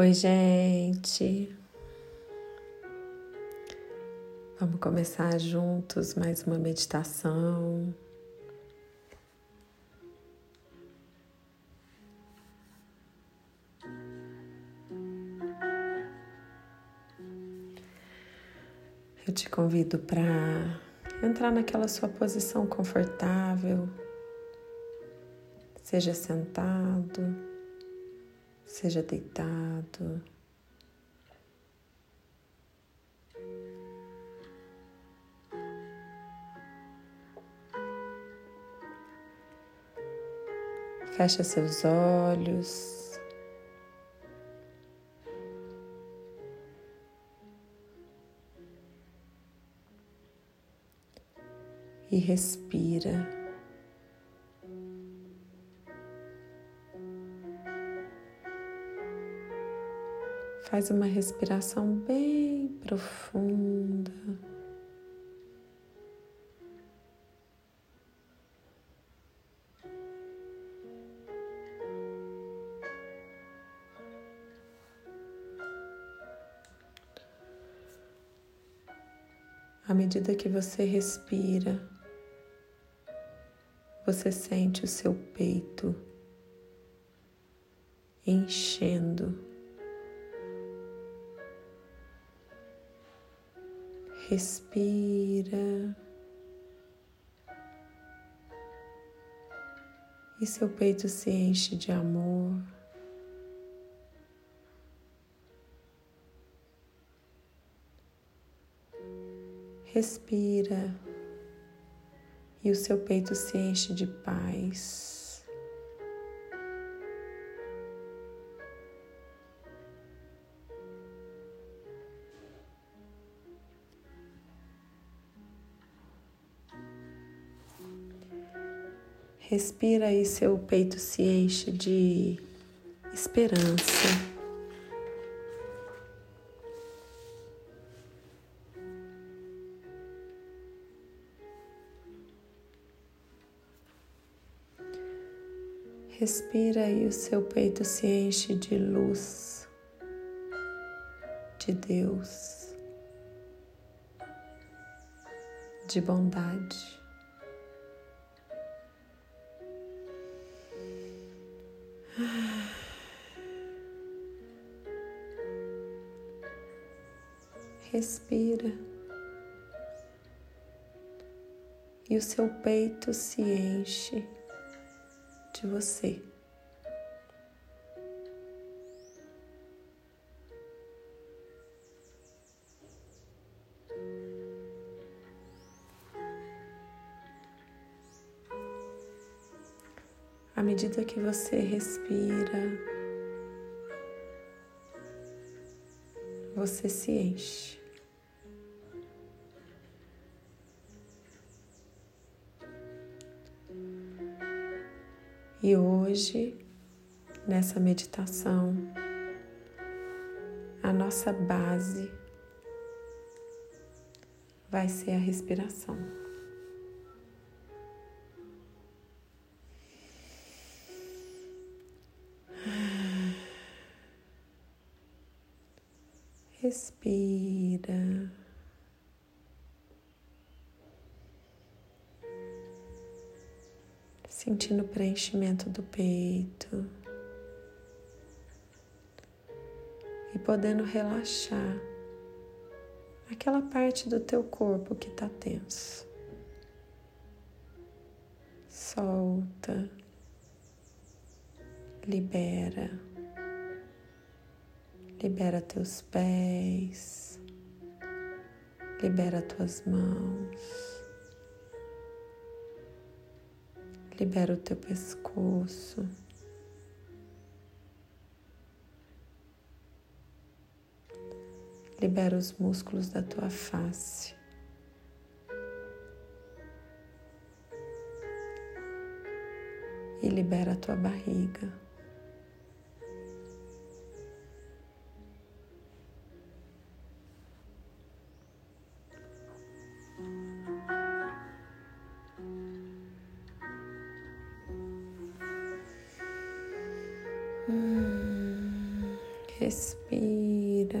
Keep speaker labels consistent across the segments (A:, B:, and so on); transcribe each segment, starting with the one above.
A: Oi, gente. Vamos começar juntos mais uma meditação. Eu te convido para entrar naquela sua posição confortável, seja sentado seja deitado. Fecha seus olhos. E respira. Faz uma respiração bem profunda. À medida que você respira, você sente o seu peito enchendo. Respira. E seu peito se enche de amor. Respira e o seu peito se enche de paz. Respira e seu peito se enche de esperança. Respira e o seu peito se enche de luz de Deus, de bondade. Respira. E o seu peito se enche de você. Medida que você respira, você se enche. E hoje, nessa meditação, a nossa base vai ser a respiração. Respira. Sentindo o preenchimento do peito e podendo relaxar aquela parte do teu corpo que está tenso. Solta, libera. Libera teus pés, libera tuas mãos, libera o teu pescoço. Libera os músculos da tua face. E libera a tua barriga. Respira.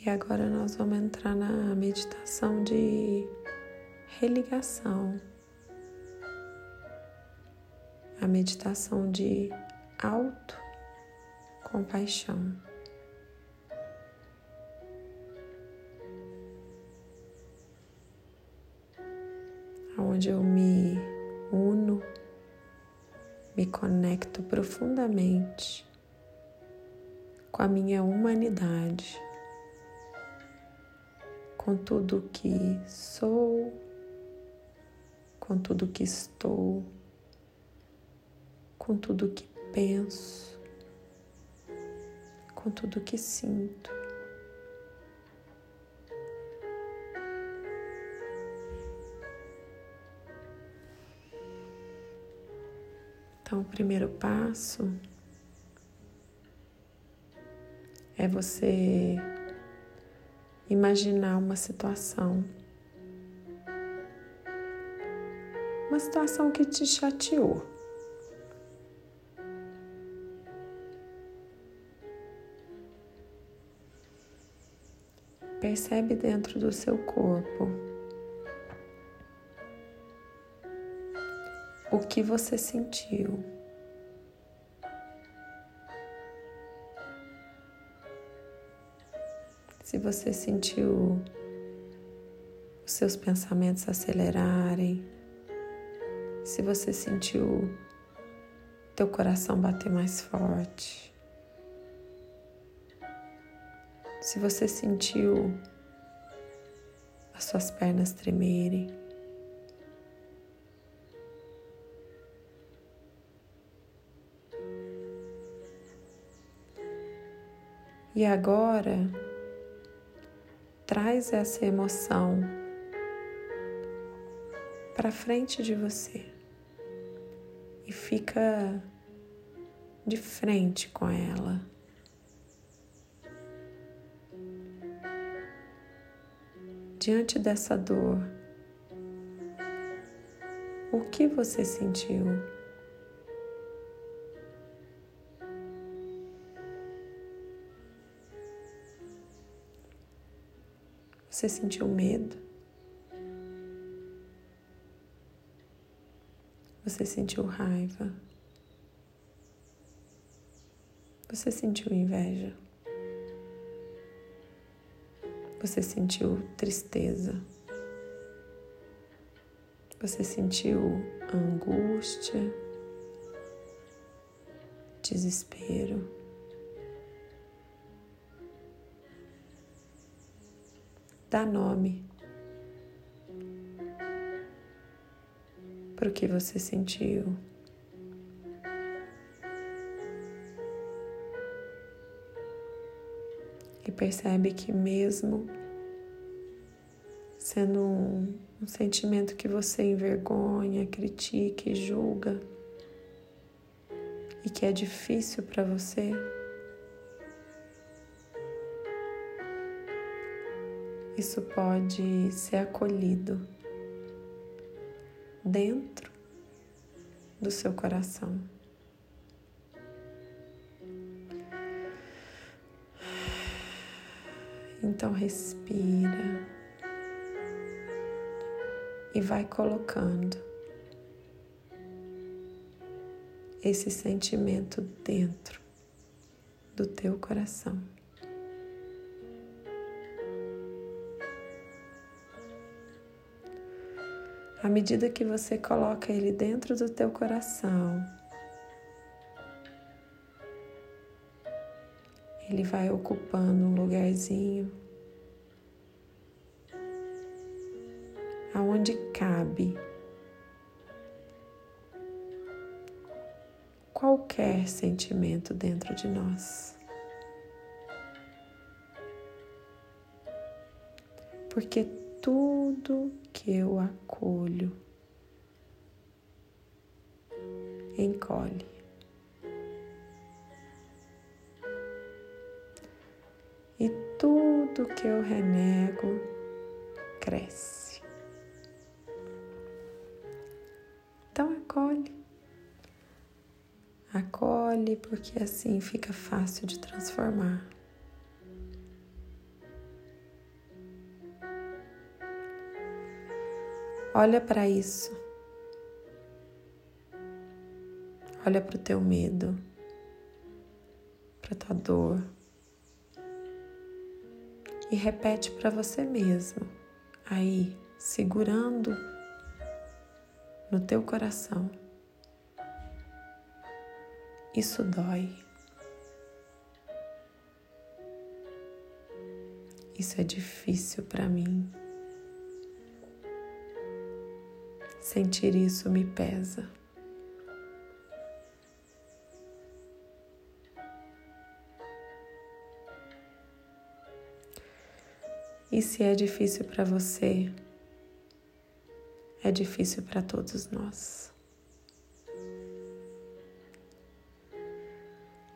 A: E agora nós vamos entrar na meditação de religação, a meditação de auto-compaixão. Onde eu me uno, me conecto profundamente com a minha humanidade com tudo que sou, com tudo que estou, com tudo que penso, com tudo que sinto. Então, o primeiro passo é você imaginar uma situação. Uma situação que te chateou. Percebe dentro do seu corpo o que você sentiu. Se você sentiu os seus pensamentos acelerarem, se você sentiu teu coração bater mais forte, se você sentiu as suas pernas tremerem, E agora traz essa emoção para frente de você e fica de frente com ela. Diante dessa dor, o que você sentiu? Você sentiu medo? Você sentiu raiva? Você sentiu inveja? Você sentiu tristeza? Você sentiu angústia, desespero? Dá nome para o que você sentiu. E percebe que, mesmo sendo um, um sentimento que você envergonha, critica e julga, e que é difícil para você, isso pode ser acolhido dentro do seu coração. Então respira e vai colocando esse sentimento dentro do teu coração. À medida que você coloca ele dentro do teu coração, ele vai ocupando um lugarzinho aonde cabe qualquer sentimento dentro de nós. Porque tudo que eu acolho encolhe. E tudo que eu renego cresce. Então acolhe Acolhe, porque assim fica fácil de transformar. Olha para isso. Olha para o teu medo, para tua dor. E repete para você mesmo, aí, segurando no teu coração. Isso dói. Isso é difícil para mim. Sentir isso me pesa. E se é difícil para você, é difícil para todos nós.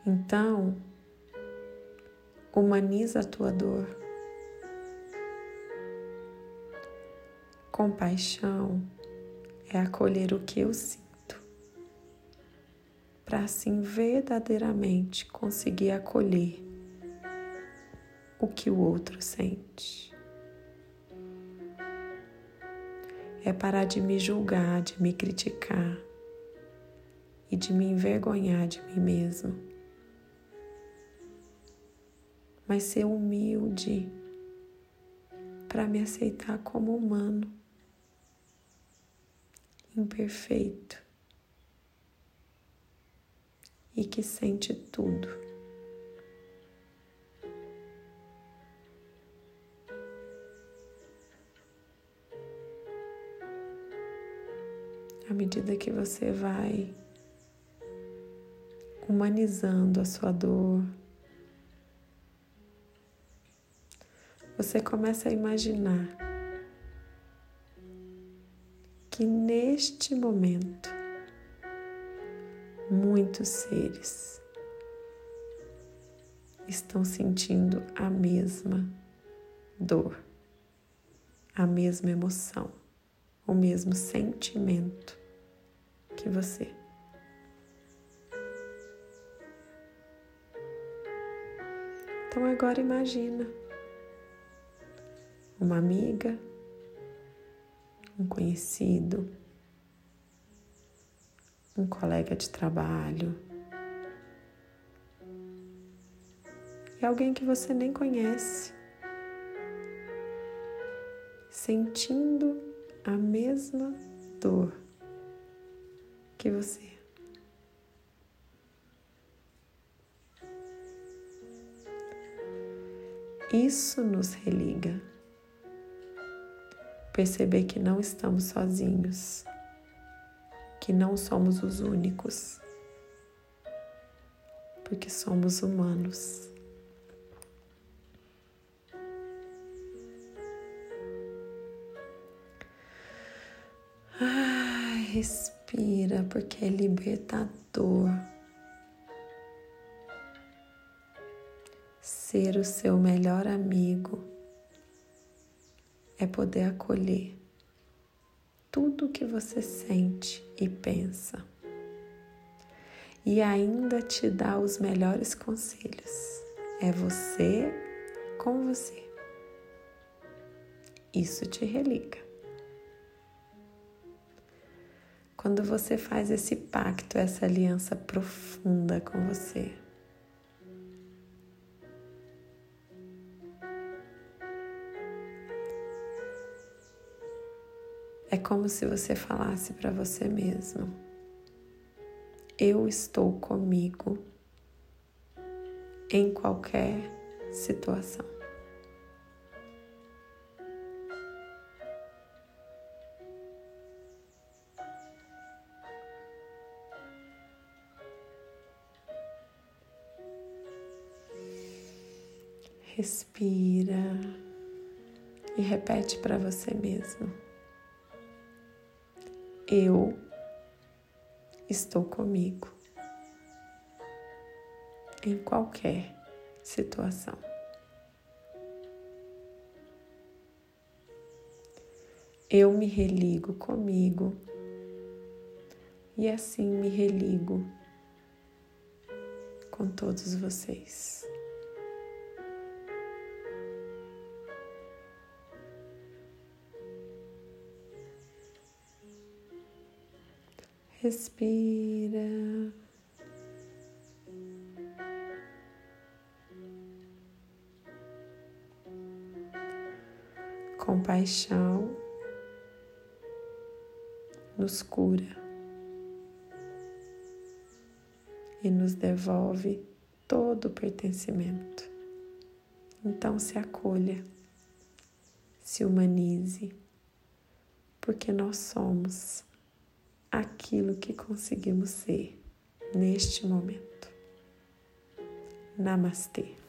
A: Então, humaniza a tua dor. Compaixão é acolher o que eu sinto, para assim verdadeiramente conseguir acolher o que o outro sente. É parar de me julgar, de me criticar e de me envergonhar de mim mesmo. Mas ser humilde para me aceitar como humano imperfeito e que sente tudo. À medida que você vai humanizando a sua dor, você começa a imaginar neste momento muitos seres estão sentindo a mesma dor, a mesma emoção, o mesmo sentimento que você. Então agora imagina uma amiga um conhecido, um colega de trabalho. E alguém que você nem conhece, sentindo a mesma dor que você. Isso nos religa. Perceber que não estamos sozinhos, que não somos os únicos, porque somos humanos. Ai, respira, porque é libertador. Ser o seu melhor amigo é poder acolher tudo o que você sente e pensa e ainda te dar os melhores conselhos. É você com você. Isso te religa. Quando você faz esse pacto, essa aliança profunda com você, É como se você falasse para você mesmo: Eu estou comigo em qualquer situação. Respira e repete para você mesmo eu estou comigo em qualquer situação. Eu me religo comigo e assim me religo com todos vocês. Respira. Compaixão nos cura e nos devolve todo o pertencimento. Então se acolha, se humanize, porque nós somos aquilo que conseguimos ser neste momento. Namastê.